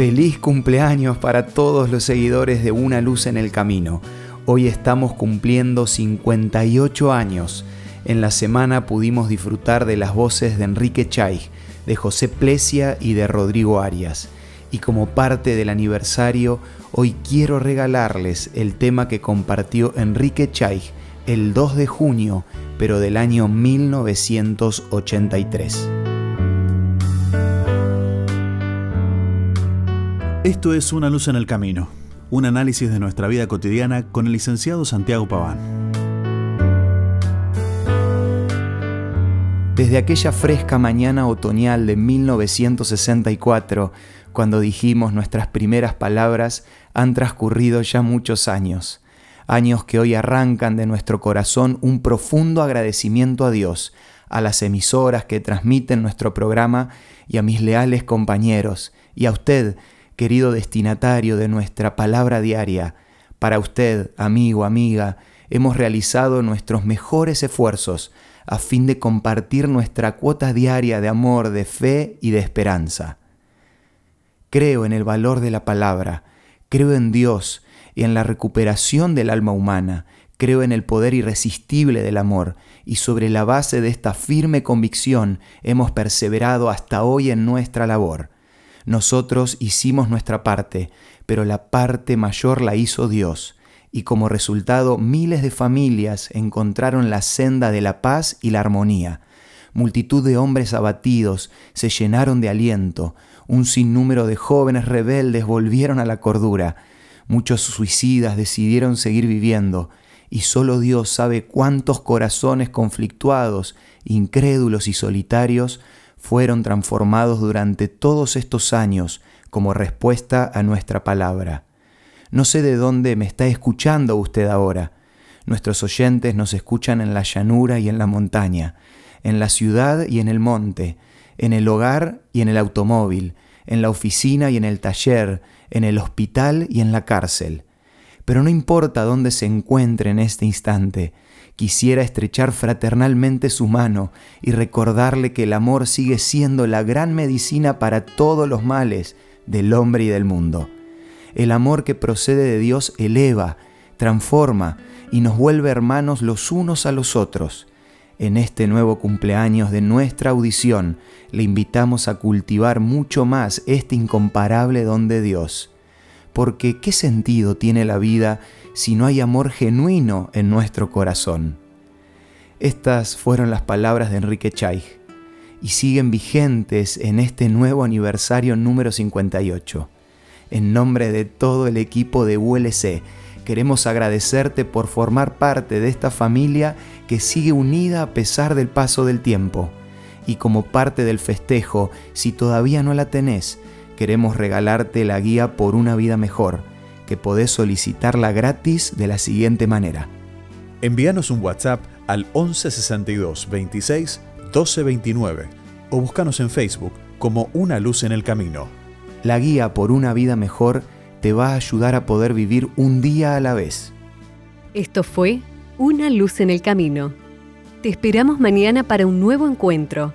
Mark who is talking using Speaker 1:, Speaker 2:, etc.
Speaker 1: Feliz cumpleaños para todos los seguidores de Una Luz en el Camino. Hoy estamos cumpliendo 58 años. En la semana pudimos disfrutar de las voces de Enrique Chay, de José Plesia y de Rodrigo Arias. Y como parte del aniversario, hoy quiero regalarles el tema que compartió Enrique Chay el 2 de junio, pero del año 1983.
Speaker 2: Esto es Una luz en el camino, un análisis de nuestra vida cotidiana con el licenciado Santiago Paván.
Speaker 1: Desde aquella fresca mañana otoñal de 1964, cuando dijimos nuestras primeras palabras, han transcurrido ya muchos años, años que hoy arrancan de nuestro corazón un profundo agradecimiento a Dios, a las emisoras que transmiten nuestro programa y a mis leales compañeros, y a usted, querido destinatario de nuestra palabra diaria, para usted, amigo, amiga, hemos realizado nuestros mejores esfuerzos a fin de compartir nuestra cuota diaria de amor, de fe y de esperanza. Creo en el valor de la palabra, creo en Dios y en la recuperación del alma humana, creo en el poder irresistible del amor, y sobre la base de esta firme convicción hemos perseverado hasta hoy en nuestra labor. Nosotros hicimos nuestra parte, pero la parte mayor la hizo Dios, y como resultado miles de familias encontraron la senda de la paz y la armonía. Multitud de hombres abatidos se llenaron de aliento, un sinnúmero de jóvenes rebeldes volvieron a la cordura, muchos suicidas decidieron seguir viviendo, y solo Dios sabe cuántos corazones conflictuados, incrédulos y solitarios fueron transformados durante todos estos años como respuesta a nuestra palabra. No sé de dónde me está escuchando usted ahora. Nuestros oyentes nos escuchan en la llanura y en la montaña, en la ciudad y en el monte, en el hogar y en el automóvil, en la oficina y en el taller, en el hospital y en la cárcel. Pero no importa dónde se encuentre en este instante, quisiera estrechar fraternalmente su mano y recordarle que el amor sigue siendo la gran medicina para todos los males del hombre y del mundo. El amor que procede de Dios eleva, transforma y nos vuelve hermanos los unos a los otros. En este nuevo cumpleaños de nuestra audición le invitamos a cultivar mucho más este incomparable don de Dios. Porque ¿qué sentido tiene la vida si no hay amor genuino en nuestro corazón. Estas fueron las palabras de Enrique Chay y siguen vigentes en este nuevo aniversario número 58. En nombre de todo el equipo de ULC, queremos agradecerte por formar parte de esta familia que sigue unida a pesar del paso del tiempo. Y como parte del festejo, si todavía no la tenés, queremos regalarte la guía por una vida mejor que podés solicitarla gratis de la siguiente manera.
Speaker 2: Envíanos un WhatsApp al 1162 26 1229 o búscanos en Facebook como Una Luz en el Camino.
Speaker 1: La guía por una vida mejor te va a ayudar a poder vivir un día a la vez.
Speaker 3: Esto fue Una Luz en el Camino. Te esperamos mañana para un nuevo encuentro,